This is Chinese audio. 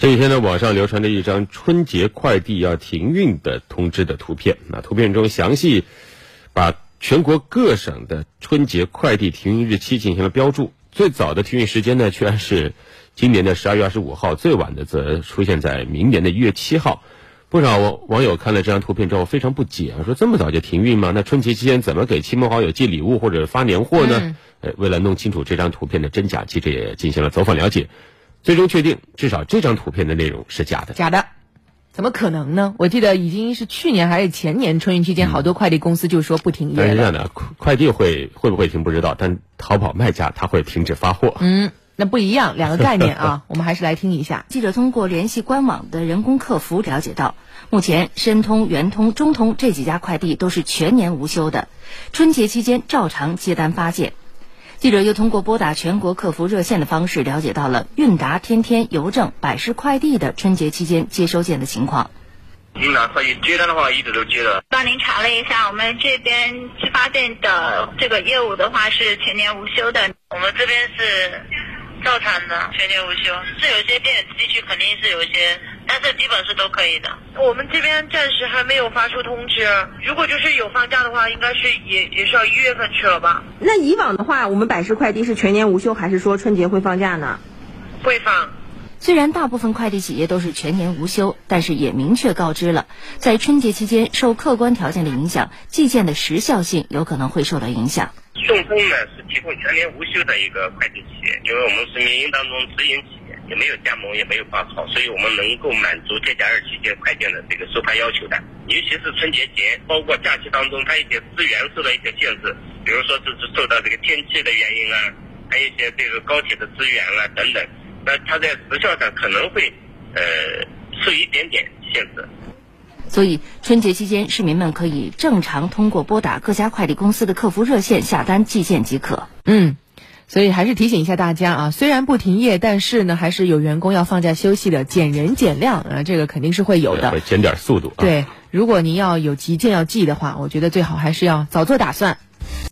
这几天呢，网上流传着一张春节快递要停运的通知的图片。那图片中详细把全国各省的春节快递停运日期进行了标注。最早的停运时间呢，居然是今年的十二月二十五号；最晚的则出现在明年的一月七号。不少网网友看了这张图片之后非常不解，说这么早就停运吗？那春节期间怎么给亲朋好友寄礼物或者发年货呢？呃，为了弄清楚这张图片的真假，记者也进行了走访了解。最终确定，至少这张图片的内容是假的。假的，怎么可能呢？我记得已经是去年还是前年春运期间，好多快递公司就说不停业。但是这样的，快递会会不会停不知道，但淘宝卖家他会停止发货。嗯，那不一样，两个概念啊。我们还是来听一下。记者通过联系官网的人工客服了解到，目前申通、圆通、中通这几家快递都是全年无休的，春节期间照常接单发件。记者又通过拨打全国客服热线的方式了解到了韵达、天天、邮政、百世快递的春节期间接收件的情况。韵达快递接单的话一直都接的。帮您查了一下，我们这边寄发件的这个业务的话是全年无休的。我们这边是照常的，全年无休。是有些偏远地区肯定是有一些。但是基本是都可以的。我们这边暂时还没有发出通知。如果就是有放假的话，应该是也也是要一月份去了吧？那以往的话，我们百世快递是全年无休，还是说春节会放假呢？会放。虽然大部分快递企业都是全年无休，但是也明确告知了，在春节期间受客观条件的影响，寄件的时效性有可能会受到影响。顺丰呢是提供全年无休的一个快递企业，因为我们是民营当中直营企业。也没有加盟，也没有发号，所以我们能够满足这家二期间快件的这个收发要求的。尤其是春节前，包括假期当中，它一些资源受到一些限制，比如说这是受到这个天气的原因啊，还有一些这个高铁的资源啊等等，那它在时效上可能会呃受一点点限制。所以春节期间，市民们可以正常通过拨打各家快递公司的客服热线下单寄件即可。嗯。所以还是提醒一下大家啊，虽然不停业，但是呢，还是有员工要放假休息的，减人减量啊，这个肯定是会有的，会减点速度。对，如果您要有急件要寄的话，我觉得最好还是要早做打算。